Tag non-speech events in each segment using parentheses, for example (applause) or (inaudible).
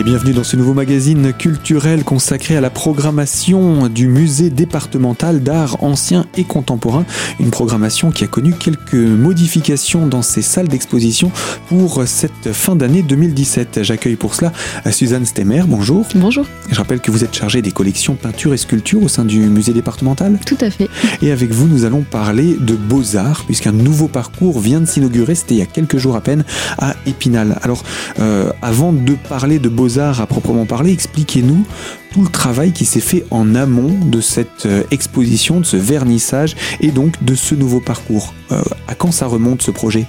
Et bienvenue dans ce nouveau magazine culturel consacré à la programmation du musée départemental d'art ancien et contemporain. Une programmation qui a connu quelques modifications dans ses salles d'exposition pour cette fin d'année 2017. J'accueille pour cela Suzanne Stemmer. Bonjour. Bonjour. Je rappelle que vous êtes chargée des collections peinture et sculpture au sein du musée départemental. Tout à fait. Et avec vous, nous allons parler de beaux-arts puisqu'un nouveau parcours vient de s'inaugurer. C'était il y a quelques jours à peine à Épinal. Alors, euh, avant de parler de beaux-arts à proprement parler, expliquez-nous tout le travail qui s'est fait en amont de cette euh, exposition, de ce vernissage et donc de ce nouveau parcours. Euh, à quand ça remonte ce projet?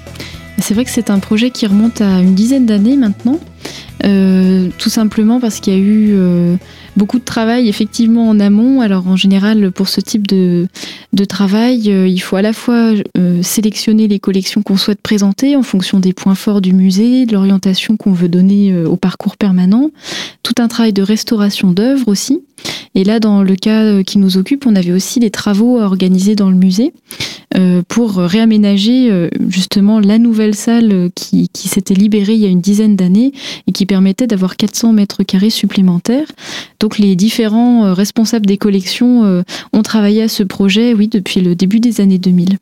C'est vrai que c'est un projet qui remonte à une dizaine d'années maintenant. Euh, tout simplement parce qu'il y a eu beaucoup de travail effectivement en amont. Alors en général, pour ce type de, de travail, euh, il faut à la fois sélectionner les collections qu'on souhaite présenter en fonction des points forts du musée, de l'orientation qu'on veut donner au parcours permanent, tout un travail de restauration d'œuvres aussi. Et là, dans le cas qui nous occupe, on avait aussi des travaux à organiser dans le musée pour réaménager justement la nouvelle salle qui, qui s'était libérée il y a une dizaine d'années et qui permettait d'avoir 400 mètres carrés supplémentaires. Donc les différents euh, responsables des collections euh, ont travaillé à ce projet, oui, depuis le début des années 2000.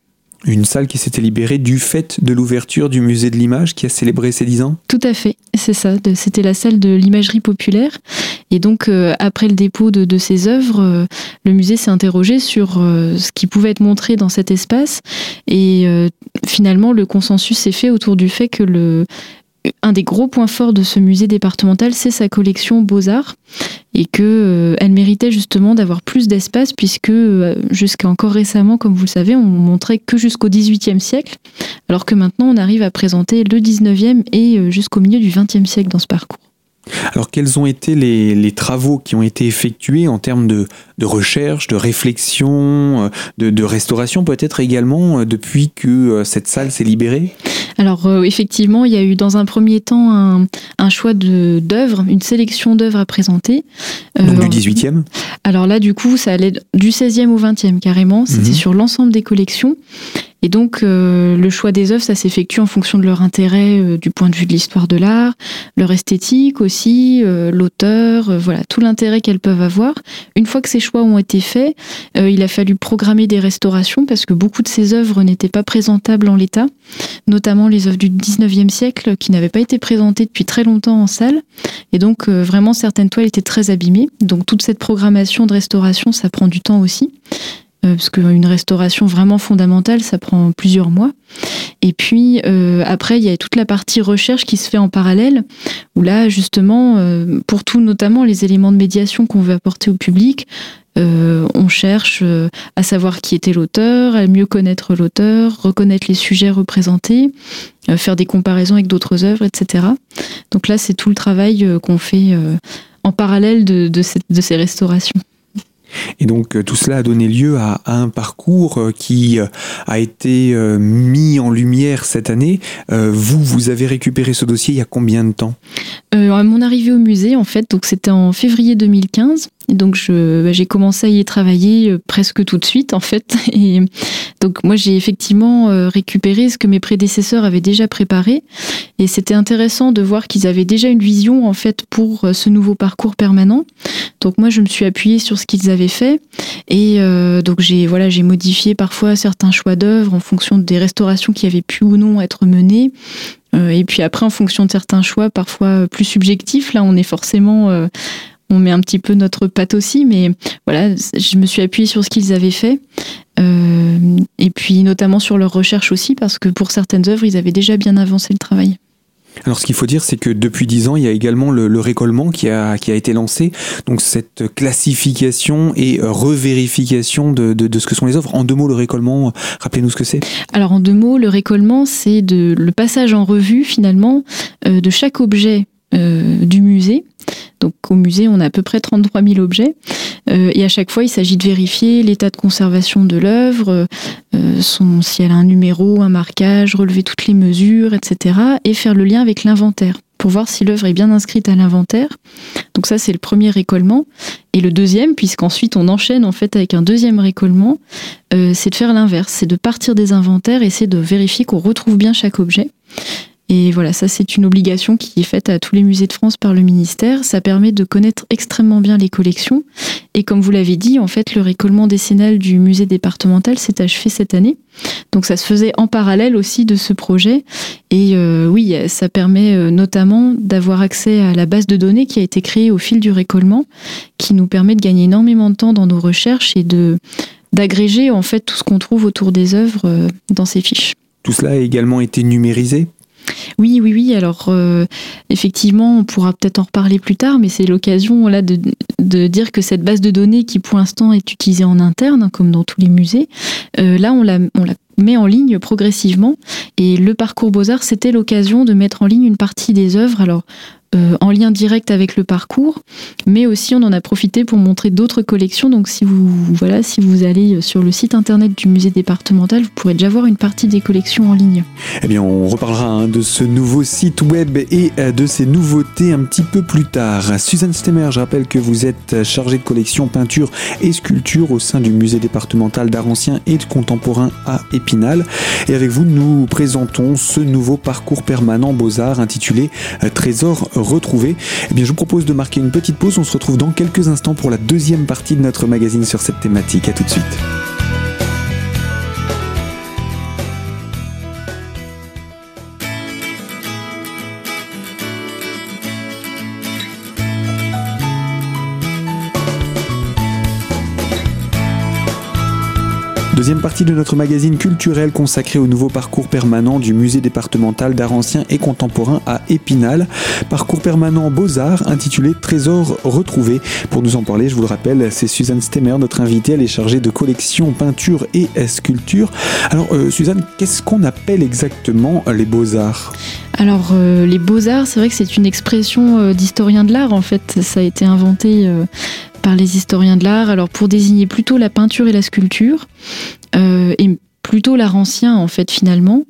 Une salle qui s'était libérée du fait de l'ouverture du musée de l'image qui a célébré ses 10 ans? Tout à fait, c'est ça. C'était la salle de l'imagerie populaire. Et donc, euh, après le dépôt de, ces œuvres, le musée s'est interrogé sur ce qui pouvait être montré dans cet espace. Et finalement, le consensus s'est fait autour du fait que le, un des gros points forts de ce musée départemental, c'est sa collection Beaux-Arts et que euh, elle méritait justement d'avoir plus d'espace puisque euh, jusqu'à encore récemment, comme vous le savez, on montrait que jusqu'au XVIIIe siècle, alors que maintenant on arrive à présenter le XIXe et euh, jusqu'au milieu du XXe siècle dans ce parcours. Alors quels ont été les, travaux qui ont été effectués en termes de, recherche, de réflexion, de restauration peut-être également depuis que cette salle s'est libérée? Alors euh, effectivement, il y a eu dans un premier temps un, choix d'œuvres, une sélection d'œuvres à présenter. Donc du 18e euh, Alors là, du coup, ça allait du 16e au 20e carrément. C'était mhm. sur l'ensemble des collections. Et donc, euh, le choix des œuvres, ça s'effectue en fonction de leur intérêt euh, du point de vue de l'histoire de l'art, leur esthétique aussi, euh, l'auteur, voilà, tout l'intérêt qu'elles peuvent avoir. Une fois que ces choix ont été faits, il a fallu programmer des restaurations parce que beaucoup de ces œuvres n'étaient pas présentables en l'état, notamment les œuvres du 19e siècle qui n'avaient pas été présentées depuis très longtemps en salle. Et donc, vraiment, certaines toiles étaient très abîmées. Donc, toute cette programmation de restauration, ça prend du temps aussi. Euh, parce qu'une restauration vraiment fondamentale, ça prend plusieurs mois. Et puis euh, après, il y a toute la partie recherche qui se fait en parallèle, où là, justement, euh, pour tout, notamment les éléments de médiation qu'on veut apporter au public, on cherche à savoir qui était l'auteur, à mieux connaître l'auteur, reconnaître les sujets représentés, faire des comparaisons avec d'autres œuvres, etc. Donc là, c'est tout le travail qu'on fait en parallèle de, de ces restaurations. Et donc euh, tout cela a donné lieu à, un parcours euh, qui euh, a été mis en lumière cette année. vous, vous avez récupéré ce dossier il y a combien de temps? À mon arrivée au musée, en fait, donc c'était en février 2015 donc bah, j'ai commencé à y travailler euh, presque tout de suite en fait. (laughs) Et donc moi j'ai effectivement euh, récupéré ce que mes prédécesseurs avaient déjà préparé. Et c'était intéressant de voir qu'ils avaient déjà une vision en fait pour euh, ce nouveau parcours permanent. Donc moi je me suis appuyée sur ce qu'ils avaient fait. Et donc j'ai voilà j'ai modifié parfois certains choix d'œuvres en fonction des restaurations qui avaient pu ou non être menées. et puis après, en fonction de certains choix, parfois plus subjectifs, là, on est forcément on met un petit peu notre patte aussi, mais voilà, je me suis appuyée sur ce qu'ils avaient fait. Euh, et puis notamment sur leur recherche aussi, parce que pour certaines œuvres, ils avaient déjà bien avancé le travail. Alors ce qu'il faut dire, c'est que depuis dix ans, il y a également le, récollement qui a, qui a été lancé. Donc cette classification et revérification de, de, ce que sont les œuvres. En deux mots, le récollement, rappelez-nous ce que c'est. Alors en deux mots, le récollement, c'est le passage en revue finalement euh, de chaque objet euh, du musée. Au musée, on a à peu près 33 000 objets. Euh, et à chaque fois, il s'agit de vérifier l'état de conservation de l'œuvre, euh, si elle a un numéro, un marquage, relever toutes les mesures, etc. Et faire le lien avec l'inventaire pour voir si l'œuvre est bien inscrite à l'inventaire. Donc ça, c'est le premier récollement. Et le deuxième, puisqu'ensuite on enchaîne en fait avec un deuxième récollement, c'est de faire l'inverse, c'est de partir des inventaires et c'est de vérifier qu'on retrouve bien chaque objet. Et voilà, ça c'est une obligation qui est faite à tous les musées de France par le ministère. Ça permet de connaître extrêmement bien les collections. Et comme vous l'avez dit, en fait, le récollement décennal du musée départemental s'est achevé cette année. Donc ça se faisait en parallèle aussi de ce projet. Et euh, oui, ça permet euh, notamment d'avoir accès à la base de données qui a été créée au fil du récollement, qui nous permet de gagner énormément de temps dans nos recherches et de d'agréger en fait tout ce qu'on trouve autour des œuvres euh, dans ces fiches. Tout cela a également été numérisé oui, oui, oui. Alors, effectivement, on pourra peut-être en reparler plus tard, mais c'est l'occasion là de, dire que cette base de données, qui pour l'instant est utilisée en interne, hein, comme dans tous les musées, là, on l'a, on l'a met en ligne progressivement. Et le parcours Beaux-Arts, c'était l'occasion de mettre en ligne une partie des œuvres. Alors, euh, en lien direct avec le parcours, mais aussi on en a profité pour montrer d'autres collections. Donc si vous voilà, si vous allez sur le site internet du musée départemental, vous pourrez déjà voir une partie des collections en ligne. Eh bien, on reparlera hein, de ce nouveau site web et euh, de ces nouveautés un petit peu plus tard. Suzanne Stemmer, je rappelle que vous êtes chargée de collection peinture et sculpture au sein du musée départemental d'art ancien et de contemporain à Épinal. Et avec vous, nous présentons ce nouveau parcours permanent Beaux-Arts intitulé euh, Trésor retrouver, eh bien, je vous propose de marquer une petite pause. On se retrouve dans quelques instants pour la deuxième partie de notre magazine sur cette thématique. À tout de suite. Deuxième partie de notre magazine culturel consacré au nouveau parcours permanent du musée départemental d'art ancien et contemporain à Épinal. Parcours permanent Beaux-Arts intitulé Trésor retrouvé. Pour nous en parler, je vous le rappelle, c'est Suzanne Stemmer, notre invitée. Elle est chargée de collection peinture et sculpture. Alors, euh, Suzanne, qu'est-ce qu'on appelle exactement les Beaux-Arts? Alors euh, les beaux-arts, c'est vrai que c'est une expression euh, d'historien de l'art en fait. Ça a été inventé par les historiens de l'art, alors pour désigner plutôt la peinture et la sculpture, euh, et plutôt l'art ancien en fait finalement.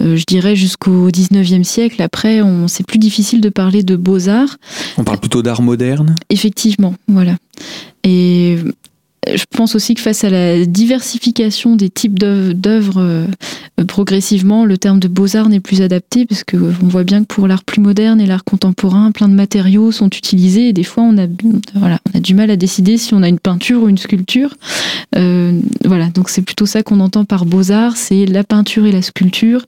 Euh, je dirais jusqu'au 19e siècle. Après, on, c'est plus difficile de parler de beaux-arts. On parle plutôt d'art moderne? Effectivement, voilà. Et je pense aussi que face à la diversification des types d'œuvres euh, progressivement, le terme de beaux-arts n'est plus adapté parce que on voit bien que pour l'art plus moderne et l'art contemporain, plein de matériaux sont utilisés et des fois on a, voilà, on a du mal à décider si on a une peinture ou une sculpture. Euh, voilà, donc c'est plutôt ça qu'on entend par beaux-arts, c'est la peinture et la sculpture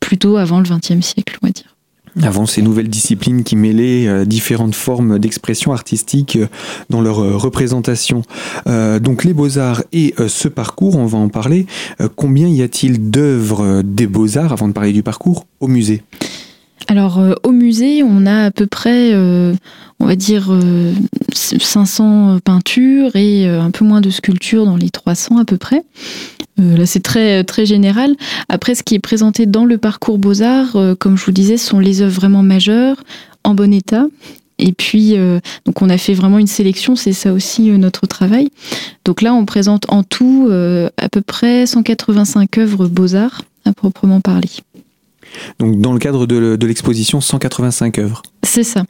plutôt avant le XXe siècle, on va dire avant ces nouvelles disciplines qui mêlaient euh, différentes formes d'expression artistique euh, dans leur euh, représentation. donc les beaux-arts et ce parcours, on va en parler. combien y a-t-il d'œuvres des beaux-arts, avant de parler du parcours, au musée? Alors au musée, on a à peu près, on va dire, 500 peintures et un peu moins de sculptures dans les 300 à peu près. Euh, là, c'est très, très général. Après, ce qui est présenté dans le parcours Beaux-Arts, euh, comme je vous disais, sont les œuvres vraiment majeures, en bon état. Et puis, euh, donc on a fait vraiment une sélection, c'est ça aussi notre travail. Donc là, on présente en tout à peu près 185 œuvres Beaux-Arts, à proprement parler. Donc dans le cadre de l'exposition, 185 œuvres. C'est ça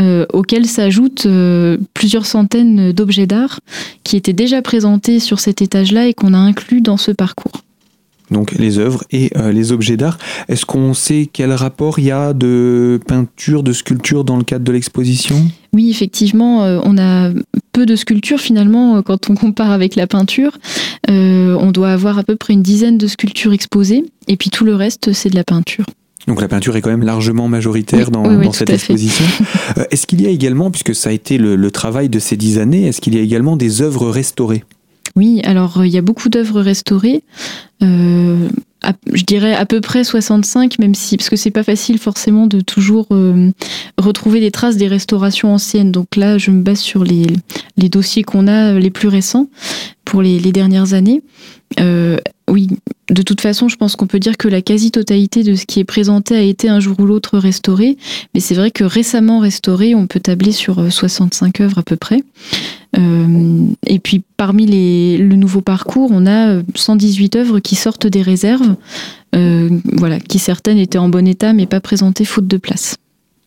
euh, auxquels s'ajoutent euh, plusieurs centaines d'objets d'art qui étaient déjà présentés sur cet étage-là et qu'on a inclus dans ce parcours. Donc les œuvres et euh, les objets d'art. Est-ce qu'on sait quel rapport il y a de peinture, de sculpture dans le cadre de l'exposition? Oui, effectivement, euh, on a peu de sculptures finalement quand on compare avec la peinture. on doit avoir à peu près une dizaine de sculptures exposées et puis tout le reste c'est de la peinture. Donc la peinture est quand même largement majoritaire dans, cette exposition. (laughs) Euh, est-ce qu'il y a également, puisque ça a été le, travail de ces dix années, est-ce qu'il y a également des œuvres restaurées? Oui, alors euh, il y a beaucoup d'œuvres restaurées. Euh, je dirais à peu près 65, même si, parce que c'est pas facile forcément de toujours retrouver des traces des restaurations anciennes. Donc là, je me base sur les, les dossiers qu'on a les plus récents pour les, les dernières années. Oui, de toute façon, je pense qu'on peut dire que la quasi-totalité de ce qui est présenté a été un jour ou l'autre restauré. Mais c'est vrai que récemment restauré, on peut tabler sur 65 euh, œuvres à peu près. Euh, et puis parmi les, le nouveau parcours, on a 118 euh, œuvres qui sortent des réserves, voilà, qui certaines étaient en bon état mais pas présentées faute de place.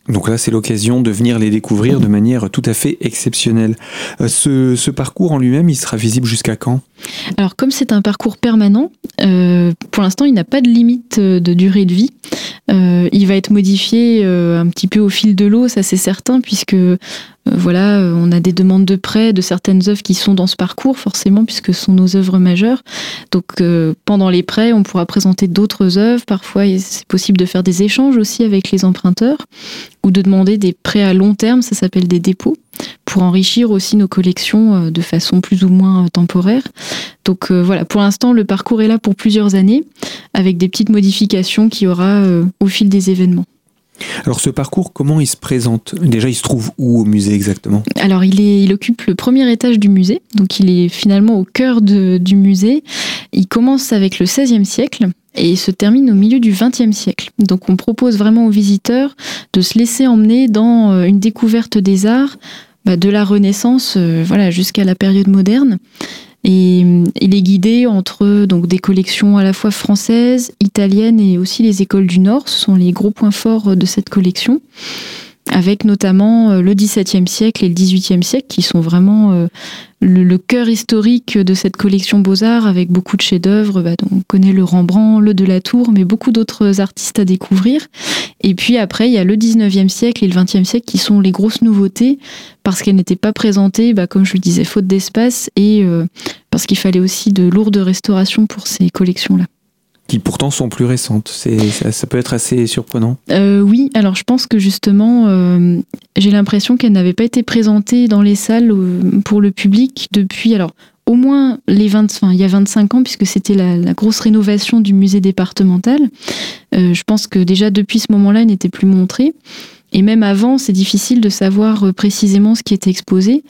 Donc là, c'est l'occasion de venir les découvrir de manière tout à fait exceptionnelle. Euh, ce, parcours en lui-même, il sera visible jusqu'à quand? Alors, comme c'est un parcours permanent, euh, pour l'instant, il n'a pas de limite euh, de durée de vie. il va être modifié un petit peu au fil de l'eau, ça c'est certain, puisque voilà, euh, on a des demandes de prêt de certaines œuvres qui sont dans ce parcours, forcément, puisque ce sont nos œuvres majeures. Donc, euh, pendant les prêts, on pourra présenter d'autres œuvres. Parfois, c'est possible de faire des échanges aussi avec les emprunteurs ou de demander des prêts à long terme, ça s'appelle des dépôts, pour enrichir aussi nos collections de façon plus ou moins temporaire. Donc voilà, pour l'instant, le parcours est là pour plusieurs années, avec des petites modifications qu'il y aura au fil des événements. Alors ce parcours, comment il se présente? Déjà, il se trouve où au musée exactement? Alors il, est, il occupe le premier étage du musée, donc il est finalement au cœur du musée. Il commence avec le XVIe siècle et se termine au milieu du XXe siècle. Donc on propose vraiment aux visiteurs de se laisser emmener dans euh, une découverte des arts bah, de la Renaissance euh, voilà, jusqu'à la période moderne. Et euh, il est guidé entre donc des collections à la fois françaises, italiennes et aussi les écoles du Nord. Ce sont les gros points forts de cette collection avec notamment euh, le XVIIe siècle et le XVIIIe siècle, qui sont vraiment euh, le, cœur historique de cette collection Beaux-Arts, avec beaucoup de chefs-d'œuvre. Bah, on connaît le Rembrandt, le Delatour, mais beaucoup d'autres artistes à découvrir. Et puis après, il y a le XIXe siècle et le XXe siècle qui sont les grosses nouveautés, parce qu'elles n'étaient pas présentées, bah, comme je le disais, faute d'espace, et euh, parce qu'il fallait aussi de lourdes restaurations pour ces collections-là qui pourtant sont plus récentes. C'est, ça, peut être assez surprenant. Euh, oui, alors je pense que justement, euh, j'ai l'impression qu'elle n'avait pas été présentée dans les salles euh, pour le public depuis, alors au moins les 20, enfin, il y a 25 ans, puisque c'était la, grosse rénovation du musée départemental. je pense que déjà depuis ce moment-là, elle n'était plus montrée. Et même avant, c'est difficile de savoir précisément ce qui était exposé.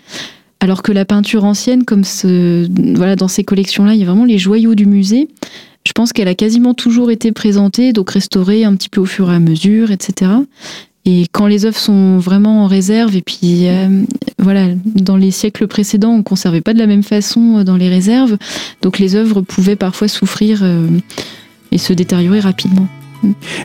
Alors que la peinture ancienne, comme ce, voilà, dans ces collections-là, il y a vraiment les joyaux du musée. Je pense qu'elle a quasiment toujours été présentée, donc restaurée un petit peu au fur et à mesure, etc. Et quand les œuvres sont vraiment en réserve, et puis euh, voilà, dans les siècles précédents, on conservait pas de la même façon euh, dans les réserves, donc les œuvres pouvaient parfois souffrir euh, et se détériorer rapidement.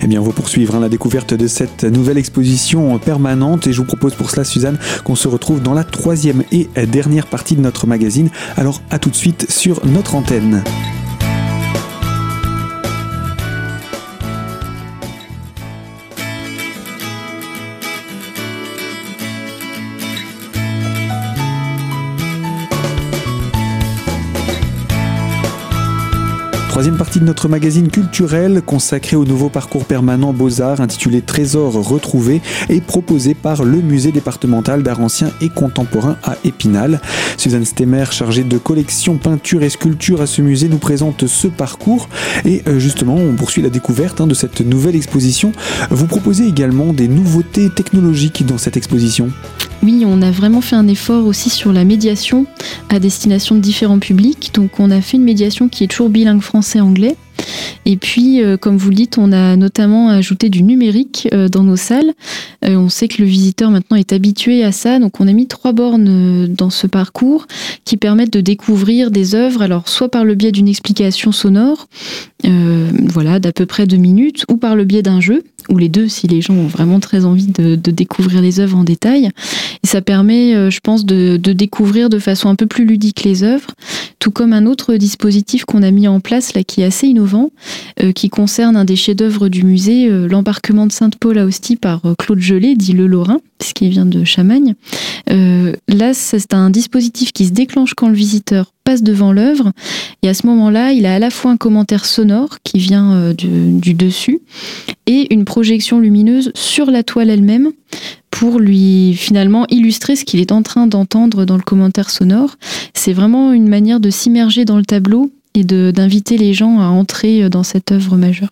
Eh bien, on va poursuivre hein, la découverte de cette nouvelle exposition permanente et je vous propose pour cela, Suzanne, qu'on se retrouve dans la troisième et dernière partie de notre magazine. Alors, à tout de suite sur notre antenne. Troisième partie de notre magazine culturel consacré au nouveau parcours permanent Beaux-Arts intitulé Trésors retrouvés et proposé par le musée départemental d'art ancien et contemporain à Épinal. Suzanne Stemmer, chargée de collection peinture et sculpture à ce musée, nous présente ce parcours et euh, justement on poursuit la découverte hein, de cette nouvelle exposition. Vous proposez également des nouveautés technologiques dans cette exposition. Oui, on a vraiment fait un effort aussi sur la médiation à destination de différents publics. Donc on a fait une médiation qui est toujours bilingue français-anglais. Et puis, euh, comme vous le dites, on a notamment ajouté du numérique euh, dans nos salles. Euh, on sait que le visiteur maintenant est habitué à ça, donc on a mis trois bornes dans ce parcours qui permettent de découvrir des œuvres, alors soit par le biais d'une explication sonore, voilà, d'à peu près deux minutes, ou par le biais d'un jeu ou les deux si les gens ont vraiment très envie de, découvrir les œuvres en détail. Et ça permet, euh, je pense, de, découvrir de façon un peu plus ludique les œuvres, tout comme un autre dispositif qu'on a mis en place là qui est assez innovant, euh, qui concerne un des chefs-d'œuvre du musée, euh, l'embarquement de Sainte-Paul à Ostie par Claude Gelé, dit Le Lorrain, puisqu'il vient de Chamagne. là, c'est un dispositif qui se déclenche quand le visiteur passe devant l'œuvre. Et à ce moment-là, il a à la fois un commentaire sonore qui vient du, dessus et une projection lumineuse sur la toile elle-même pour lui finalement illustrer ce qu'il est en train d'entendre dans le commentaire sonore. C'est vraiment une manière de s'immerger dans le tableau et d'inviter les gens à entrer euh, dans cette œuvre majeure.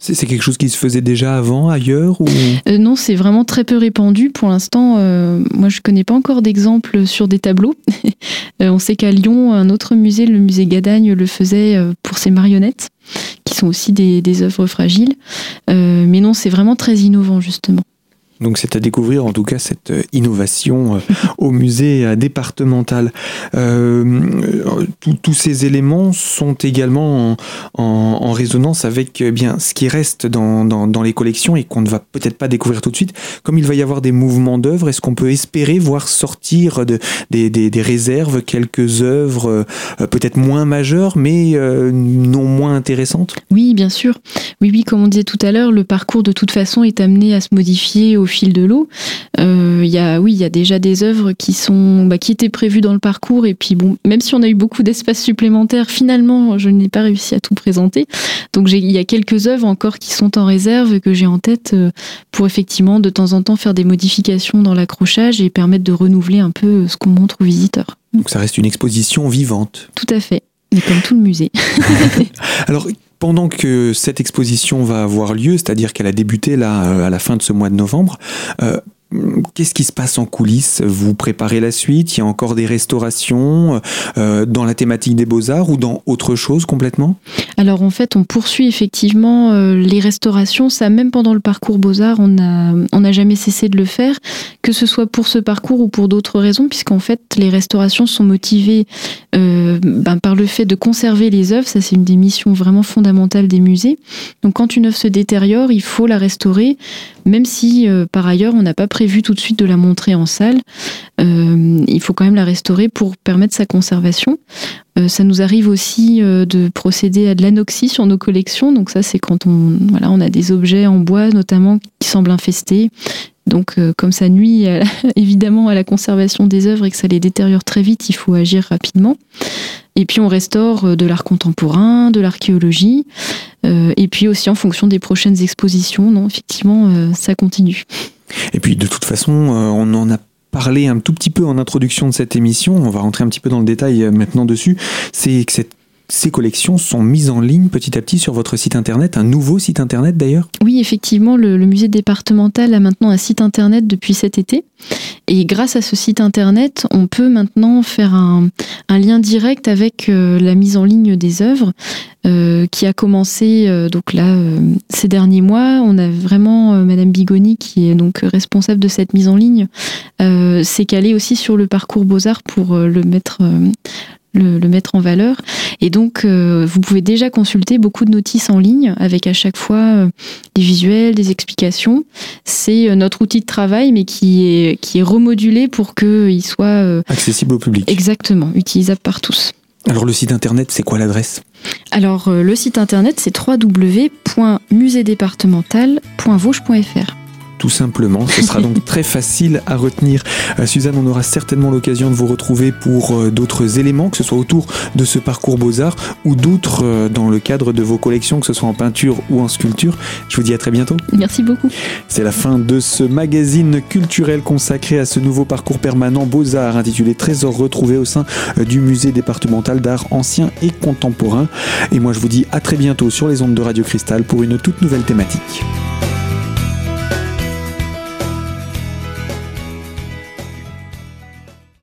C'est quelque chose qui se faisait déjà avant, ailleurs ou... Euh, non, c'est vraiment très peu répandu. Pour l'instant, euh, moi, je ne connais pas encore d'exemples sur des tableaux. (laughs) Euh, on sait qu'à Lyon, un autre musée, le musée Gadagne, le faisait pour ses marionnettes, qui sont aussi des, des œuvres fragiles. mais non, c'est vraiment très innovant, justement. Donc c'est à découvrir en tout cas cette euh, innovation euh, au musée euh, départemental. Tous ces éléments sont également en, résonance avec bien ce qui reste dans, dans, les collections et qu'on ne va peut-être pas découvrir tout de suite. Comme il va y avoir des mouvements d'œuvres, est-ce qu'on peut espérer voir sortir de, des, des, des réserves quelques œuvres peut-être moins majeures mais non moins intéressantes? Oui, bien sûr. Oui, oui, comme on disait tout à l'heure, le parcours de toute façon est amené à se modifier au fil de l'eau. Euh, il y a, oui, il y a déjà des œuvres qui sont, bah, qui étaient prévues dans le parcours et puis bon, même si on a eu beaucoup d'espace supplémentaire, finalement, je n'ai pas réussi à tout présenter. Donc il y a quelques œuvres encore qui sont en réserve et que j'ai en tête euh, pour effectivement de temps en temps faire des modifications dans l'accrochage et permettre de renouveler un peu ce qu'on montre aux visiteurs. Donc ça reste une exposition vivante. Tout à fait. Mais comme tout le musée. (laughs) (laughs) Alors, pendant que cette exposition va avoir lieu, c'est-à-dire qu'elle a débuté là euh, à la fin de ce mois de novembre, euh, Qu'est-ce qui se passe en coulisses? Vous préparez la suite? Il y a encore des restaurations euh, dans la thématique des beaux-arts ou dans autre chose complètement? Alors en fait, on poursuit effectivement euh, les restaurations. Ça, même pendant le parcours beaux-arts, on n'a on a jamais cessé de le faire, que ce soit pour ce parcours ou pour d'autres raisons, puisqu'en fait, les restaurations sont motivées euh, ben, par le fait de conserver les œuvres. Ça, c'est une des missions vraiment fondamentales des musées. Donc quand une œuvre se détériore, il faut la restaurer, même si par ailleurs, on n'a pas prévu tout de suite de la montrer en salle. Euh, il faut quand même la restaurer pour permettre sa conservation. Euh, ça nous arrive aussi euh, de procéder à de l'anoxie sur nos collections. Donc ça, c'est quand on, voilà, on a des objets en bois notamment qui semblent infestés. Donc, comme ça nuit (laughs) évidemment à la conservation des œuvres et que ça les détériore très vite, il faut agir rapidement. Et puis, on restaure de l'art contemporain, de l'archéologie, et puis aussi en fonction des prochaines expositions. Non, effectivement, ça continue. Et puis de toute façon, euh, on en a parlé un tout petit peu en introduction de cette émission, on va rentrer un petit peu dans le détail euh, maintenant dessus, c'est que cette ces collections sont mises en ligne petit à petit sur votre site internet, un nouveau site internet d'ailleurs? Oui, effectivement, le, musée départemental a maintenant un site internet depuis cet été. Et grâce à ce site internet, on peut maintenant faire un, lien direct avec euh, la mise en ligne des œuvres euh, qui a commencé euh, donc là ces derniers mois. On a vraiment Madame Bigoni qui est donc responsable de cette mise en ligne, s'est calée aussi sur le parcours Beaux-Arts pour le mettre le, mettre en valeur. Et donc, euh, vous pouvez déjà consulter beaucoup de notices en ligne avec à chaque fois euh, des visuels, des explications. C'est euh, notre outil de travail, mais qui est, qui est remodulé pour qu'il soit accessible au public. Exactement, utilisable par tous. Alors le site internet, c'est quoi l'adresse? Alors le site internet, c'est www.musédépartemental.vauche.fr tout simplement. Ce sera donc (laughs) très facile à retenir. Euh, Suzanne, on aura certainement l'occasion de vous retrouver pour euh, d'autres éléments, que ce soit autour de ce parcours Beaux-Arts ou d'autres euh, dans le cadre de vos collections, que ce soit en peinture ou en sculpture. Je vous dis à très bientôt. Merci beaucoup. C'est la fin de ce magazine culturel consacré à ce nouveau parcours permanent Beaux-Arts intitulé Trésors retrouvés au sein du musée départemental d'art ancien et contemporain. Et moi, je vous dis à très bientôt sur les ondes de Radio Cristal pour une toute nouvelle thématique.